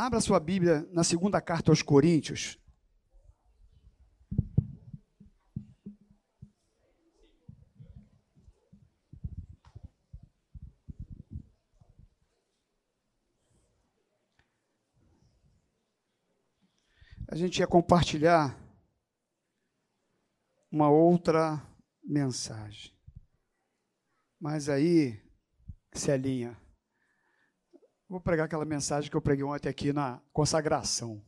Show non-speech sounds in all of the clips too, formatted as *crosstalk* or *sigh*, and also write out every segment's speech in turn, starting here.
Abra sua Bíblia na segunda carta aos Coríntios. A gente ia compartilhar uma outra mensagem. Mas aí, Celinha, Vou pregar aquela mensagem que eu preguei ontem aqui na consagração.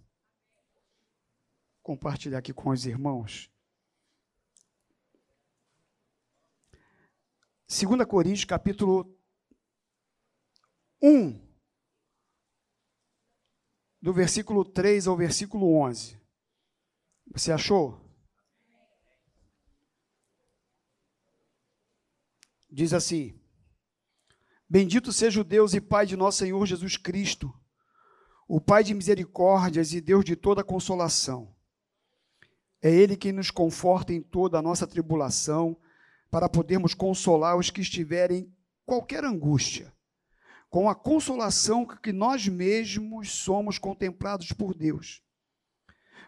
Compartilhar aqui com os irmãos. 2 Coríntios, capítulo 1, do versículo 3 ao versículo 11. Você achou? Diz assim: Bendito seja o Deus e Pai de nosso Senhor Jesus Cristo, o Pai de misericórdias e Deus de toda consolação. É Ele quem nos conforta em toda a nossa tribulação, para podermos consolar os que estiverem em qualquer angústia, com a consolação que nós mesmos somos contemplados por Deus.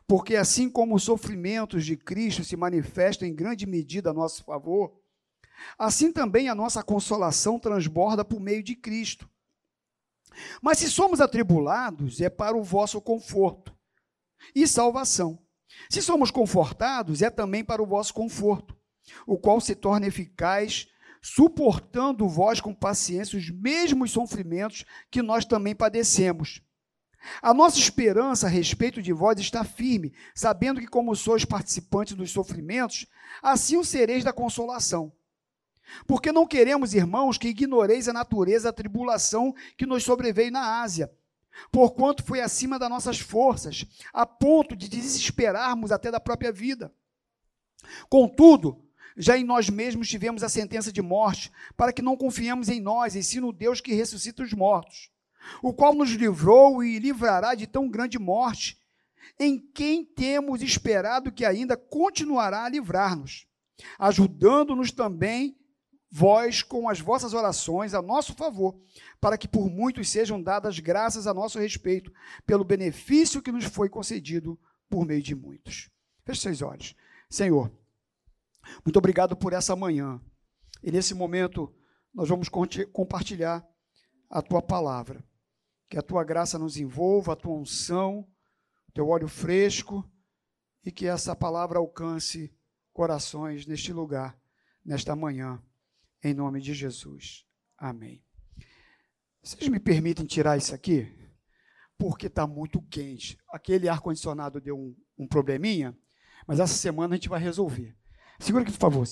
Porque assim como os sofrimentos de Cristo se manifestam em grande medida a nosso favor, Assim também a nossa consolação transborda por meio de Cristo. Mas se somos atribulados, é para o vosso conforto e salvação. Se somos confortados, é também para o vosso conforto, o qual se torna eficaz, suportando vós com paciência os mesmos sofrimentos que nós também padecemos. A nossa esperança a respeito de vós está firme, sabendo que, como sois participantes dos sofrimentos, assim o sereis da consolação. Porque não queremos, irmãos, que ignoreis a natureza da tribulação que nos sobreveio na Ásia, porquanto foi acima das nossas forças, a ponto de desesperarmos até da própria vida. Contudo, já em nós mesmos tivemos a sentença de morte, para que não confiemos em nós, e sim no Deus que ressuscita os mortos, o qual nos livrou e livrará de tão grande morte, em quem temos esperado que ainda continuará a livrar-nos, ajudando-nos também vós com as vossas orações a nosso favor, para que por muitos sejam dadas graças a nosso respeito, pelo benefício que nos foi concedido por meio de muitos. Feche seus olhos. Senhor, muito obrigado por essa manhã. E nesse momento nós vamos compartilhar a tua palavra. Que a tua graça nos envolva, a tua unção, teu óleo fresco e que essa palavra alcance corações neste lugar, nesta manhã em nome de Jesus. Amém. Vocês me permitem tirar isso aqui? Porque está muito quente. Aquele ar-condicionado deu um, um, probleminha, mas essa semana a gente vai resolver. Segura aqui, por favor.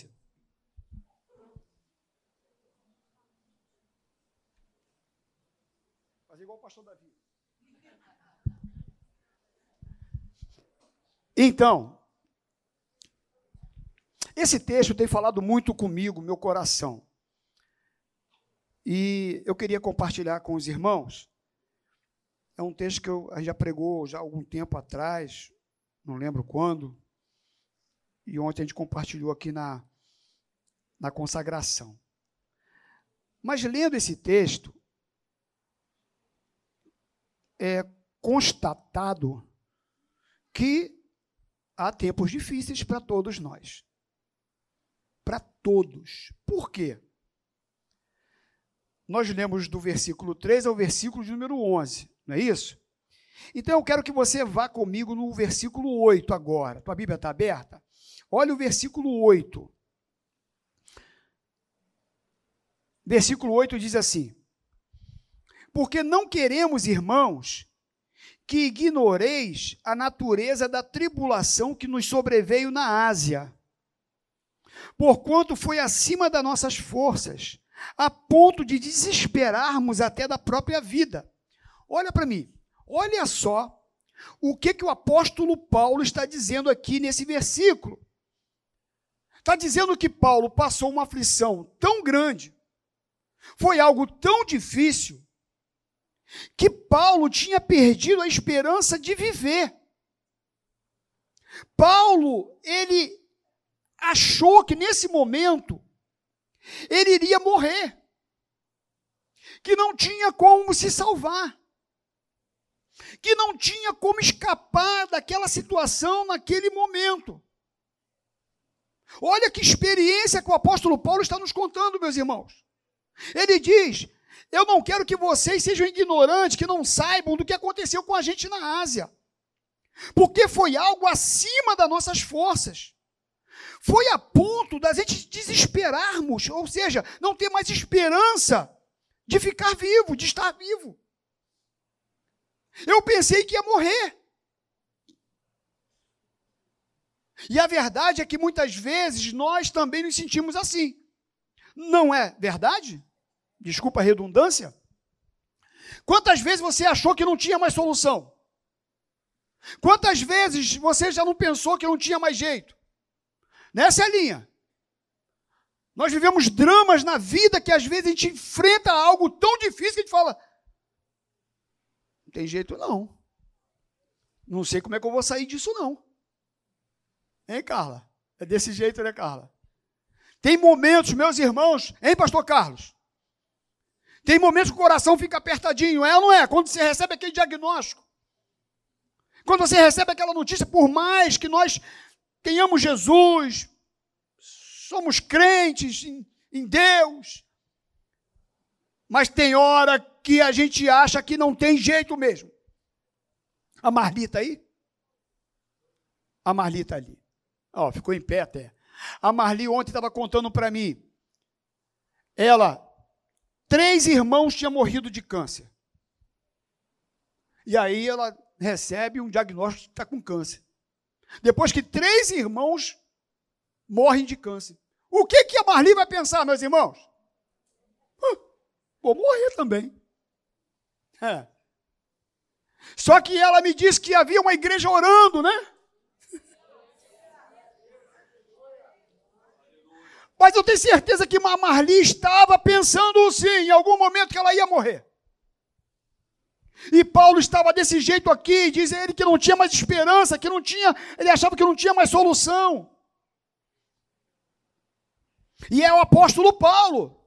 Fazer igual o pastor Davi. Então, esse texto tem falado muito comigo, meu coração. E eu queria compartilhar com os irmãos. É um texto que eu, a gente já pregou já há algum tempo atrás, não lembro quando. E ontem a gente compartilhou aqui na, na consagração. Mas lendo esse texto, é constatado que há tempos difíceis para todos nós para todos. Por quê? Nós lemos do versículo 3 ao versículo de número 11, não é isso? Então eu quero que você vá comigo no versículo 8 agora. Tua Bíblia está aberta? Olha o versículo 8. Versículo 8 diz assim: Porque não queremos, irmãos, que ignoreis a natureza da tribulação que nos sobreveio na Ásia porquanto foi acima das nossas forças, a ponto de desesperarmos até da própria vida. Olha para mim, olha só o que, que o apóstolo Paulo está dizendo aqui nesse versículo. Está dizendo que Paulo passou uma aflição tão grande, foi algo tão difícil, que Paulo tinha perdido a esperança de viver. Paulo, ele achou que nesse momento ele iria morrer, que não tinha como se salvar. que não tinha como escapar daquela situação naquele momento. Olha que experiência que o apóstolo Paulo está nos contando, meus irmãos. Ele diz: Eu não quero que vocês sejam ignorantes, que não saibam do que aconteceu com a gente na Ásia, porque foi algo acima das nossas forças. Foi a ponto da gente desesperarmos, ou seja, não ter mais esperança de ficar vivo, de estar vivo. Eu pensei que ia morrer. E a verdade é que muitas vezes nós também nos sentimos assim. Não é verdade? Desculpa a redundância. Quantas vezes você achou que não tinha mais solução? Quantas vezes você já não pensou que não tinha mais jeito? Nessa é a linha. Nós vivemos dramas na vida que às vezes a gente enfrenta algo tão difícil que a gente fala: não tem jeito não. Não sei como é que eu vou sair disso não. Hein, Carla? É desse jeito, né, Carla? Tem momentos, meus irmãos, hein, pastor Carlos? Tem momentos que o coração fica apertadinho, é ou não é? Quando você recebe aquele diagnóstico. Quando você recebe aquela notícia, por mais que nós tenhamos Jesus, somos crentes em, em Deus, mas tem hora que a gente acha que não tem jeito mesmo. A Marlita aí? A Marlita ali. Ó, ficou em pé até. A Marli ontem estava contando para mim. Ela, três irmãos tinham morrido de câncer. E aí ela recebe um diagnóstico que está com câncer. Depois que três irmãos morrem de câncer. O que, que a Marli vai pensar, meus irmãos? vou morrer também. É. Só que ela me disse que havia uma igreja orando, né? Mas eu tenho certeza que Marli estava pensando sim, em algum momento que ela ia morrer. E Paulo estava desse jeito aqui, diz ele que não tinha mais esperança, que não tinha, ele achava que não tinha mais solução. E é o apóstolo Paulo.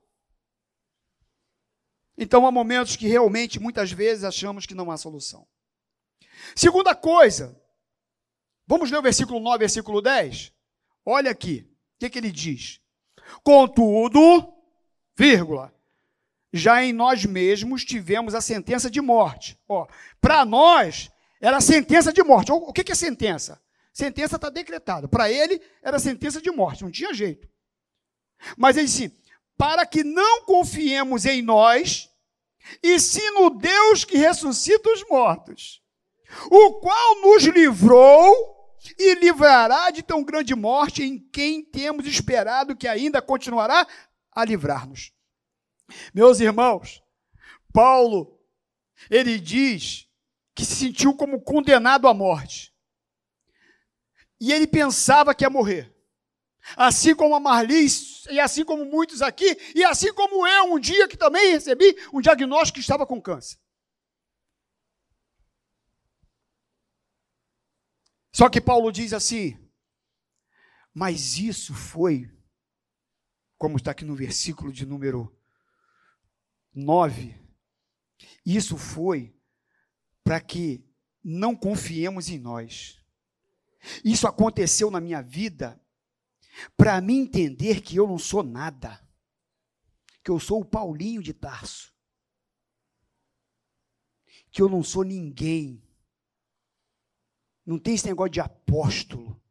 Então há momentos que realmente, muitas vezes, achamos que não há solução. Segunda coisa, vamos ler o versículo 9, versículo 10? Olha aqui, o que, que ele diz? Contudo, vírgula, já em nós mesmos tivemos a sentença de morte. Para nós era sentença de morte. O que, que é sentença? Sentença está decretada. Para ele era sentença de morte, não tinha jeito. Mas ele disse: para que não confiemos em nós, e sim no Deus que ressuscita os mortos, o qual nos livrou e livrará de tão grande morte em quem temos esperado que ainda continuará a livrar-nos. Meus irmãos, Paulo, ele diz que se sentiu como condenado à morte. E ele pensava que ia morrer. Assim como a Marlis, e assim como muitos aqui, e assim como eu, um dia que também recebi um diagnóstico que estava com câncer. Só que Paulo diz assim: mas isso foi, como está aqui no versículo de número 9, isso foi para que não confiemos em nós. Isso aconteceu na minha vida para mim entender que eu não sou nada, que eu sou o Paulinho de Tarso, que eu não sou ninguém, não tem esse negócio de apóstolo,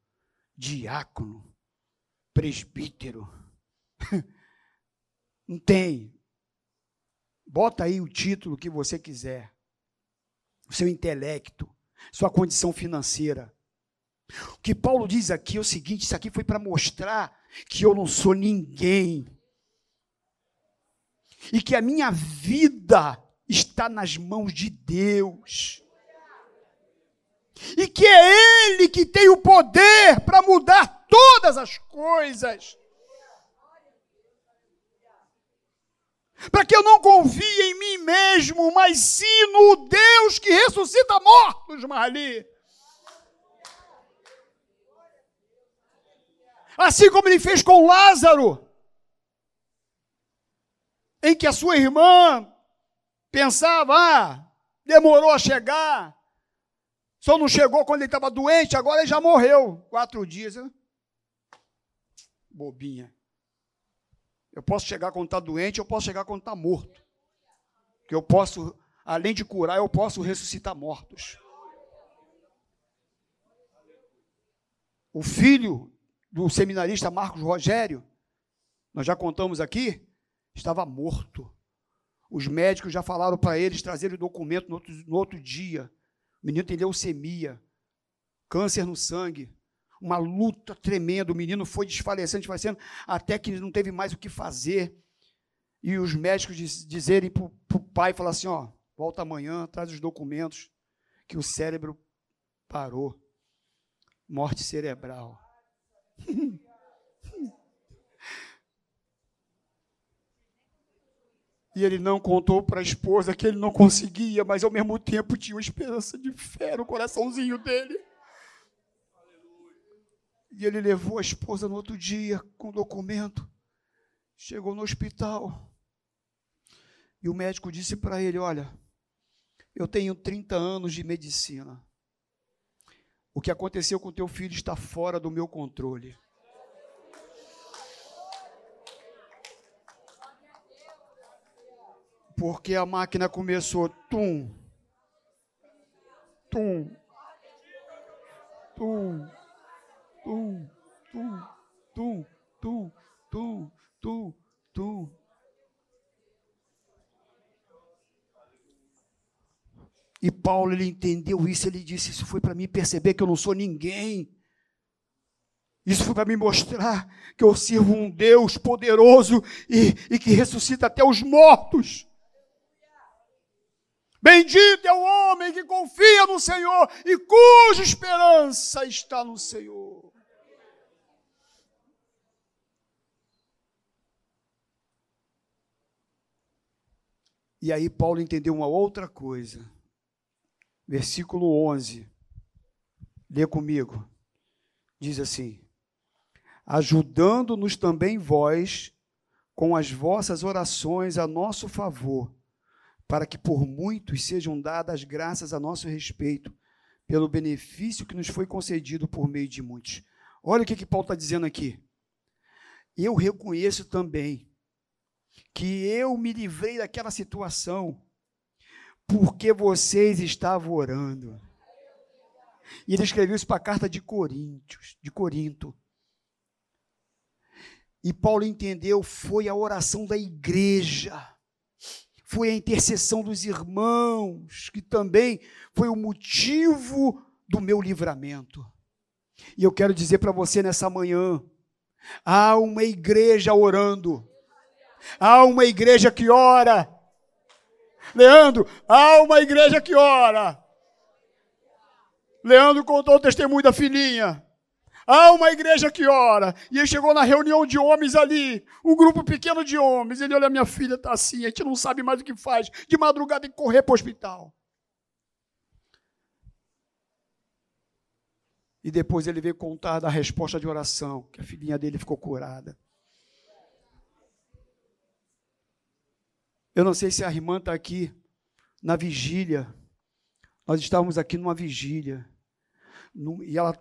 diácono, presbítero. *laughs* Não tem. Bota aí o título que você quiser. O seu intelecto, sua condição financeira. O que Paulo diz aqui é o seguinte: isso aqui foi para mostrar que eu não sou ninguém. E que a minha vida está nas mãos de Deus e que é Ele que tem o poder para mudar todas as coisas. Para que eu não confie em mim mesmo, mas sim no Deus que ressuscita mortos, Marli. Assim como ele fez com Lázaro, em que a sua irmã pensava, ah, Demorou a chegar. Só não chegou quando ele estava doente, agora ele já morreu. Quatro dias. Bobinha. Eu posso chegar quando está doente, eu posso chegar quando está morto. Que eu posso, além de curar, eu posso ressuscitar mortos. O filho do seminarista Marcos Rogério, nós já contamos aqui, estava morto. Os médicos já falaram para eles trazerem o documento no outro, no outro dia. O menino tem leucemia, câncer no sangue, uma luta tremenda. O menino foi desfalecendo, desfalecendo, até que não teve mais o que fazer. E os médicos diz, dizerem para o pai, falar assim, ó, volta amanhã, traz os documentos, que o cérebro parou. Morte cerebral. *laughs* E ele não contou para a esposa que ele não conseguia, mas ao mesmo tempo tinha uma esperança de fé no coraçãozinho dele. E ele levou a esposa no outro dia com documento. Chegou no hospital. E o médico disse para ele: Olha, eu tenho 30 anos de medicina. O que aconteceu com teu filho está fora do meu controle. Porque a máquina começou tum, tum, tum, tum, tum, tum, tum, tum, tum, tum. E Paulo ele entendeu isso, ele disse: Isso foi para mim perceber que eu não sou ninguém. Isso foi para me mostrar que eu sirvo um Deus poderoso e, e que ressuscita até os mortos. Bendito é o homem que confia no Senhor e cuja esperança está no Senhor. E aí Paulo entendeu uma outra coisa. Versículo 11. Lê comigo. Diz assim: Ajudando-nos também vós com as vossas orações a nosso favor para que por muitos sejam dadas graças a nosso respeito, pelo benefício que nos foi concedido por meio de muitos. Olha o que, que Paulo está dizendo aqui. Eu reconheço também que eu me livrei daquela situação porque vocês estavam orando. E ele escreveu isso para a carta de Coríntios, de Corinto. E Paulo entendeu, foi a oração da igreja foi a intercessão dos irmãos, que também foi o motivo do meu livramento. E eu quero dizer para você nessa manhã: há uma igreja orando, há uma igreja que ora. Leandro, há uma igreja que ora. Leandro contou o testemunho da filhinha. Há uma igreja que ora. E ele chegou na reunião de homens ali, um grupo pequeno de homens. Ele olha, minha filha está assim, a gente não sabe mais o que faz. De madrugada tem que correr para o hospital. E depois ele veio contar da resposta de oração, que a filhinha dele ficou curada. Eu não sei se a irmã está aqui na vigília. Nós estávamos aqui numa vigília. E ela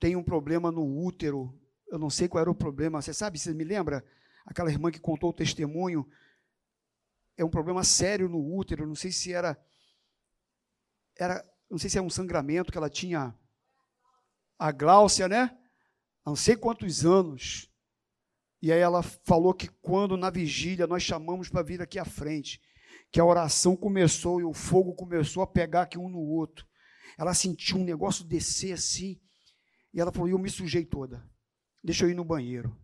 tem um problema no útero. Eu não sei qual era o problema. Você sabe, você me lembra? Aquela irmã que contou o testemunho. É um problema sério no útero. Não sei se era. era não sei se é um sangramento que ela tinha. A Gláucia, né? não sei quantos anos. E aí ela falou que quando na vigília nós chamamos para vir aqui à frente, que a oração começou e o fogo começou a pegar aqui um no outro. Ela sentiu um negócio descer assim. E ela falou: Eu me sujei toda. Deixa eu ir no banheiro.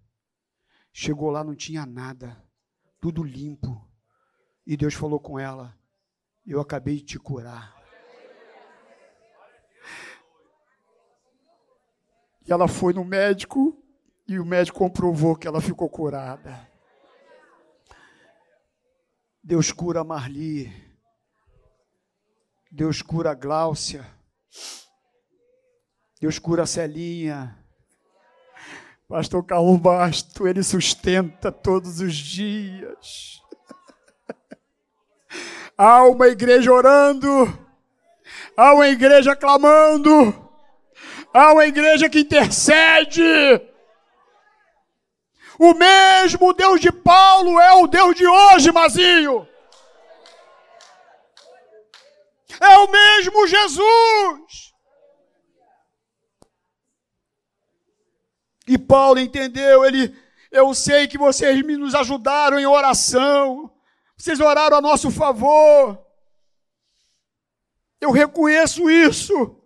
Chegou lá, não tinha nada. Tudo limpo. E Deus falou com ela: Eu acabei de te curar. E ela foi no médico. E o médico comprovou que ela ficou curada. Deus cura a Marli. Deus cura a Gláucia. Deus cura a Celinha. Pastor Carlos Basto, ele sustenta todos os dias. *laughs* Há uma igreja orando, há uma igreja clamando, há uma igreja que intercede. O mesmo Deus de Paulo é o Deus de hoje, Mazinho. É o mesmo Jesus. E Paulo entendeu, ele, eu sei que vocês nos ajudaram em oração. Vocês oraram a nosso favor. Eu reconheço isso.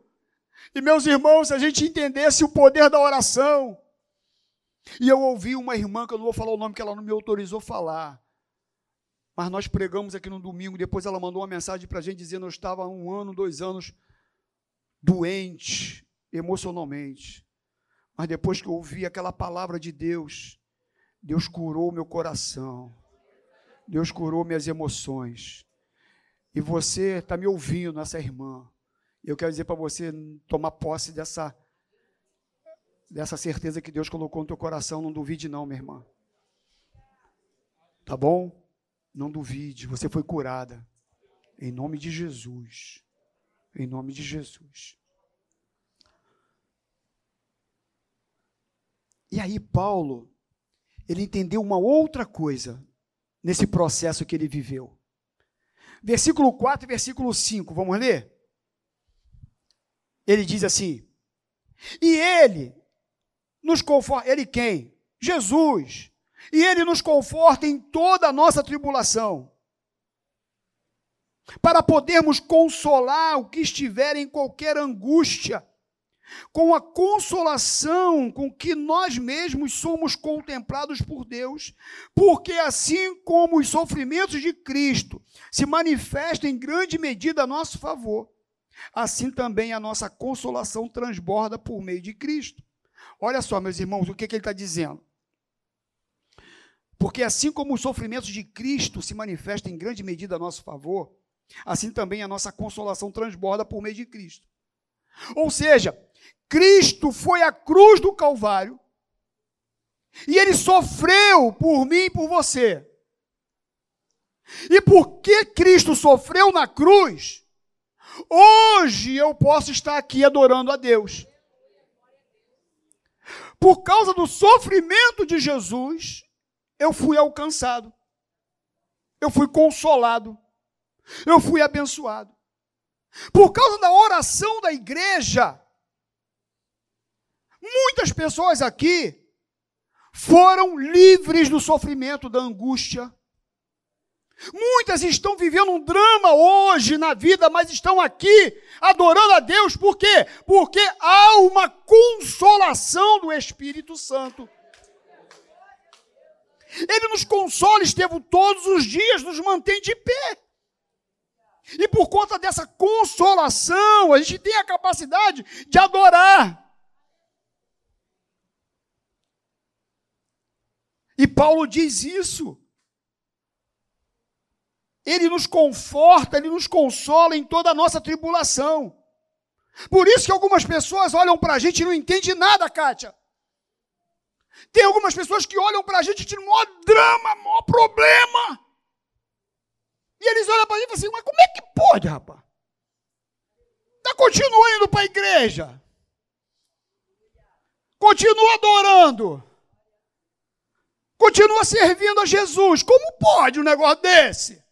E meus irmãos, se a gente entendesse o poder da oração, e eu ouvi uma irmã, que eu não vou falar o nome, que ela não me autorizou falar. Mas nós pregamos aqui no domingo, depois ela mandou uma mensagem para a gente dizendo: eu estava um ano, dois anos doente emocionalmente. Mas depois que eu ouvi aquela palavra de Deus, Deus curou meu coração. Deus curou minhas emoções. E você está me ouvindo, essa irmã. Eu quero dizer para você tomar posse dessa dessa certeza que Deus colocou no teu coração, não duvide não, minha irmã. Tá bom? Não duvide, você foi curada. Em nome de Jesus. Em nome de Jesus. E aí Paulo, ele entendeu uma outra coisa nesse processo que ele viveu. Versículo 4 e versículo 5, vamos ler? Ele diz assim: E ele, nos conforta. Ele quem? Jesus. E ele nos conforta em toda a nossa tribulação. Para podermos consolar o que estiver em qualquer angústia, com a consolação com que nós mesmos somos contemplados por Deus, porque assim como os sofrimentos de Cristo se manifestam em grande medida a nosso favor, assim também a nossa consolação transborda por meio de Cristo. Olha só, meus irmãos, o que, que ele está dizendo. Porque assim como os sofrimentos de Cristo se manifestam em grande medida a nosso favor, assim também a nossa consolação transborda por meio de Cristo. Ou seja, Cristo foi à cruz do Calvário e ele sofreu por mim e por você. E porque Cristo sofreu na cruz, hoje eu posso estar aqui adorando a Deus. Por causa do sofrimento de Jesus, eu fui alcançado. Eu fui consolado. Eu fui abençoado. Por causa da oração da igreja, muitas pessoas aqui foram livres do sofrimento, da angústia, Muitas estão vivendo um drama hoje na vida, mas estão aqui adorando a Deus, por quê? Porque há uma consolação do Espírito Santo. Ele nos consola, Estevão, todos os dias, nos mantém de pé. E por conta dessa consolação, a gente tem a capacidade de adorar. E Paulo diz isso. Ele nos conforta, ele nos consola em toda a nossa tribulação. Por isso que algumas pessoas olham para a gente e não entendem nada, Kátia. Tem algumas pessoas que olham para a gente e tiram maior drama, maior problema. E eles olham para a gente e falam assim, mas como é que pode, rapaz? Está continuando indo para a igreja. Continua adorando. Continua servindo a Jesus. Como pode um negócio desse?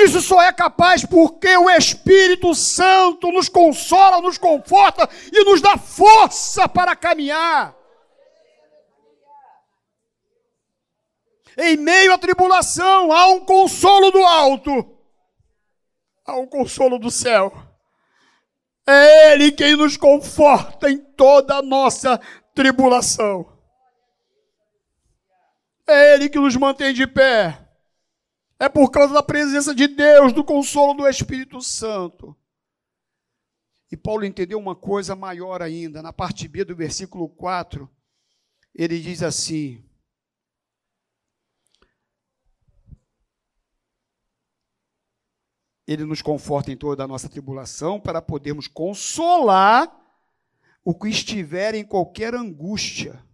Isso só é capaz porque o Espírito Santo nos consola, nos conforta e nos dá força para caminhar. Em meio à tribulação, há um consolo do alto, há um consolo do céu. É Ele quem nos conforta em toda a nossa tribulação. É Ele que nos mantém de pé. É por causa da presença de Deus, do consolo do Espírito Santo. E Paulo entendeu uma coisa maior ainda. Na parte B do versículo 4, ele diz assim: Ele nos conforta em toda a nossa tribulação para podermos consolar o que estiver em qualquer angústia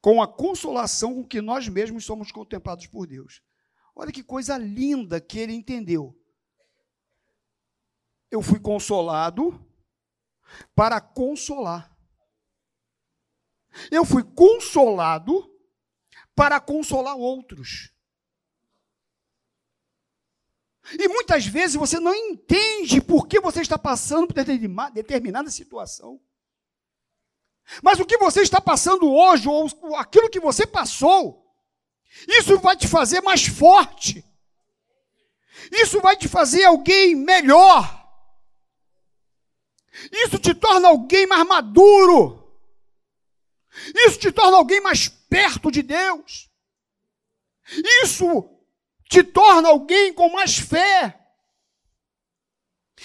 com a consolação com que nós mesmos somos contemplados por Deus. Olha que coisa linda que ele entendeu. Eu fui consolado para consolar. Eu fui consolado para consolar outros. E muitas vezes você não entende por que você está passando por determinada situação. Mas o que você está passando hoje, ou aquilo que você passou, isso vai te fazer mais forte. Isso vai te fazer alguém melhor. Isso te torna alguém mais maduro. Isso te torna alguém mais perto de Deus. Isso te torna alguém com mais fé.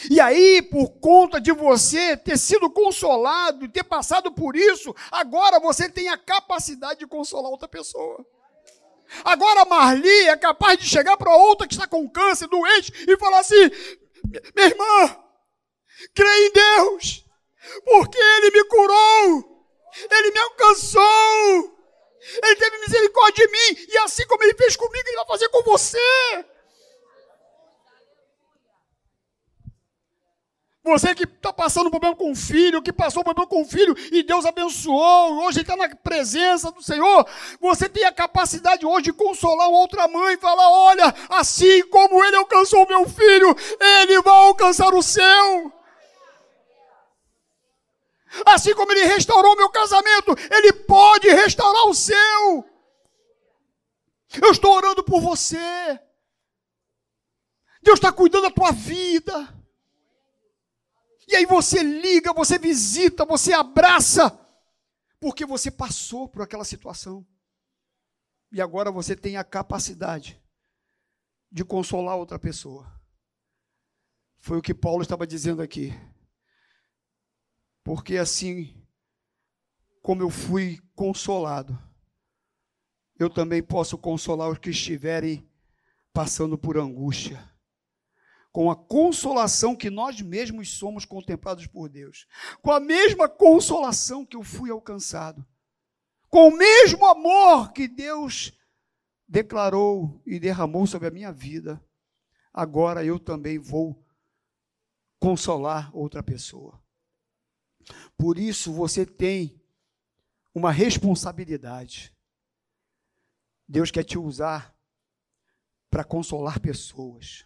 E aí, por conta de você ter sido consolado, ter passado por isso, agora você tem a capacidade de consolar outra pessoa. Agora Marli é capaz de chegar para outra que está com câncer, doente, e falar assim: minha irmã, creia em Deus, porque Ele me curou, Ele me alcançou, Ele teve misericórdia de mim, e assim como Ele fez comigo, Ele vai fazer com você. Você que está passando problema com o filho, que passou problema com o filho e Deus abençoou, hoje está na presença do Senhor, você tem a capacidade hoje de consolar uma outra mãe e falar: olha, assim como ele alcançou o meu filho, ele vai alcançar o seu. Assim como ele restaurou meu casamento, ele pode restaurar o seu. Eu estou orando por você. Deus está cuidando da tua vida. E aí você liga, você visita, você abraça, porque você passou por aquela situação. E agora você tem a capacidade de consolar outra pessoa. Foi o que Paulo estava dizendo aqui. Porque assim como eu fui consolado, eu também posso consolar os que estiverem passando por angústia com a consolação que nós mesmos somos contemplados por Deus, com a mesma consolação que eu fui alcançado, com o mesmo amor que Deus declarou e derramou sobre a minha vida, agora eu também vou consolar outra pessoa. Por isso você tem uma responsabilidade. Deus quer te usar para consolar pessoas.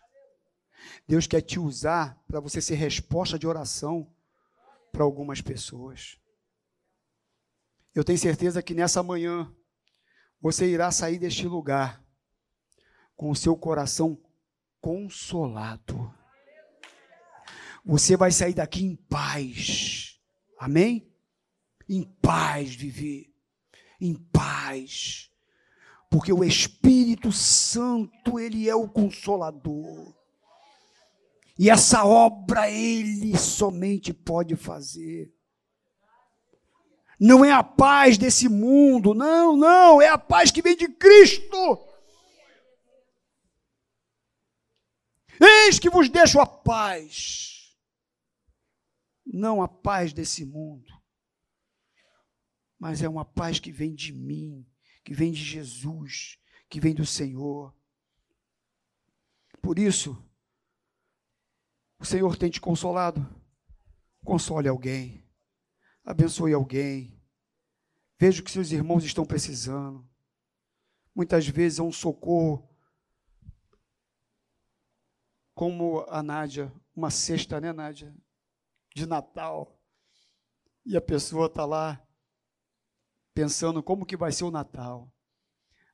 Deus quer te usar para você ser resposta de oração para algumas pessoas. Eu tenho certeza que nessa manhã você irá sair deste lugar com o seu coração consolado. Você vai sair daqui em paz. Amém? Em paz viver. Em paz. Porque o Espírito Santo, ele é o consolador. E essa obra ele somente pode fazer. Não é a paz desse mundo, não, não, é a paz que vem de Cristo. Eis que vos deixo a paz, não a paz desse mundo, mas é uma paz que vem de mim, que vem de Jesus, que vem do Senhor. Por isso, o Senhor tem te consolado? Console alguém. Abençoe alguém. Veja o que seus irmãos estão precisando. Muitas vezes é um socorro. Como a Nádia, uma cesta, né, Nádia? De Natal. E a pessoa está lá pensando como que vai ser o Natal.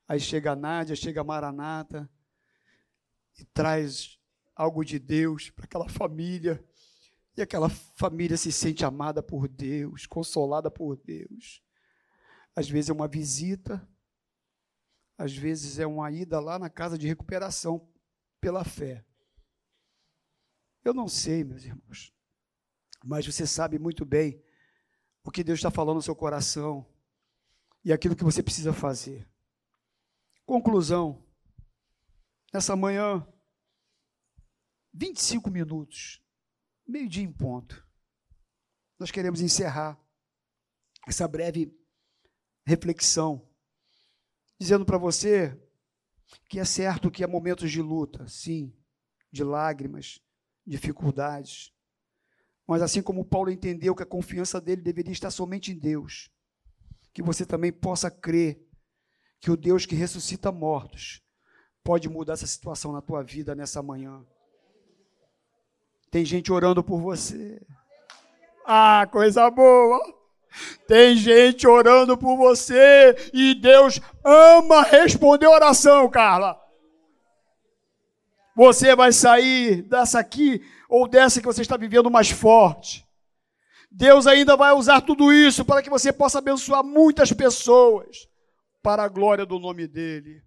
Aí chega a Nádia, chega a Maranata e traz algo de Deus para aquela família. E aquela família se sente amada por Deus, consolada por Deus. Às vezes é uma visita, às vezes é uma ida lá na casa de recuperação pela fé. Eu não sei, meus irmãos, mas você sabe muito bem o que Deus está falando no seu coração e aquilo que você precisa fazer. Conclusão. Nessa manhã, 25 minutos, meio-dia em ponto. Nós queremos encerrar essa breve reflexão, dizendo para você que é certo que há momentos de luta, sim, de lágrimas, dificuldades. Mas assim como Paulo entendeu que a confiança dele deveria estar somente em Deus, que você também possa crer que o Deus que ressuscita mortos pode mudar essa situação na tua vida nessa manhã. Tem gente orando por você. Ah, coisa boa! Tem gente orando por você e Deus ama responder oração, Carla. Você vai sair dessa aqui ou dessa que você está vivendo mais forte. Deus ainda vai usar tudo isso para que você possa abençoar muitas pessoas para a glória do nome dEle.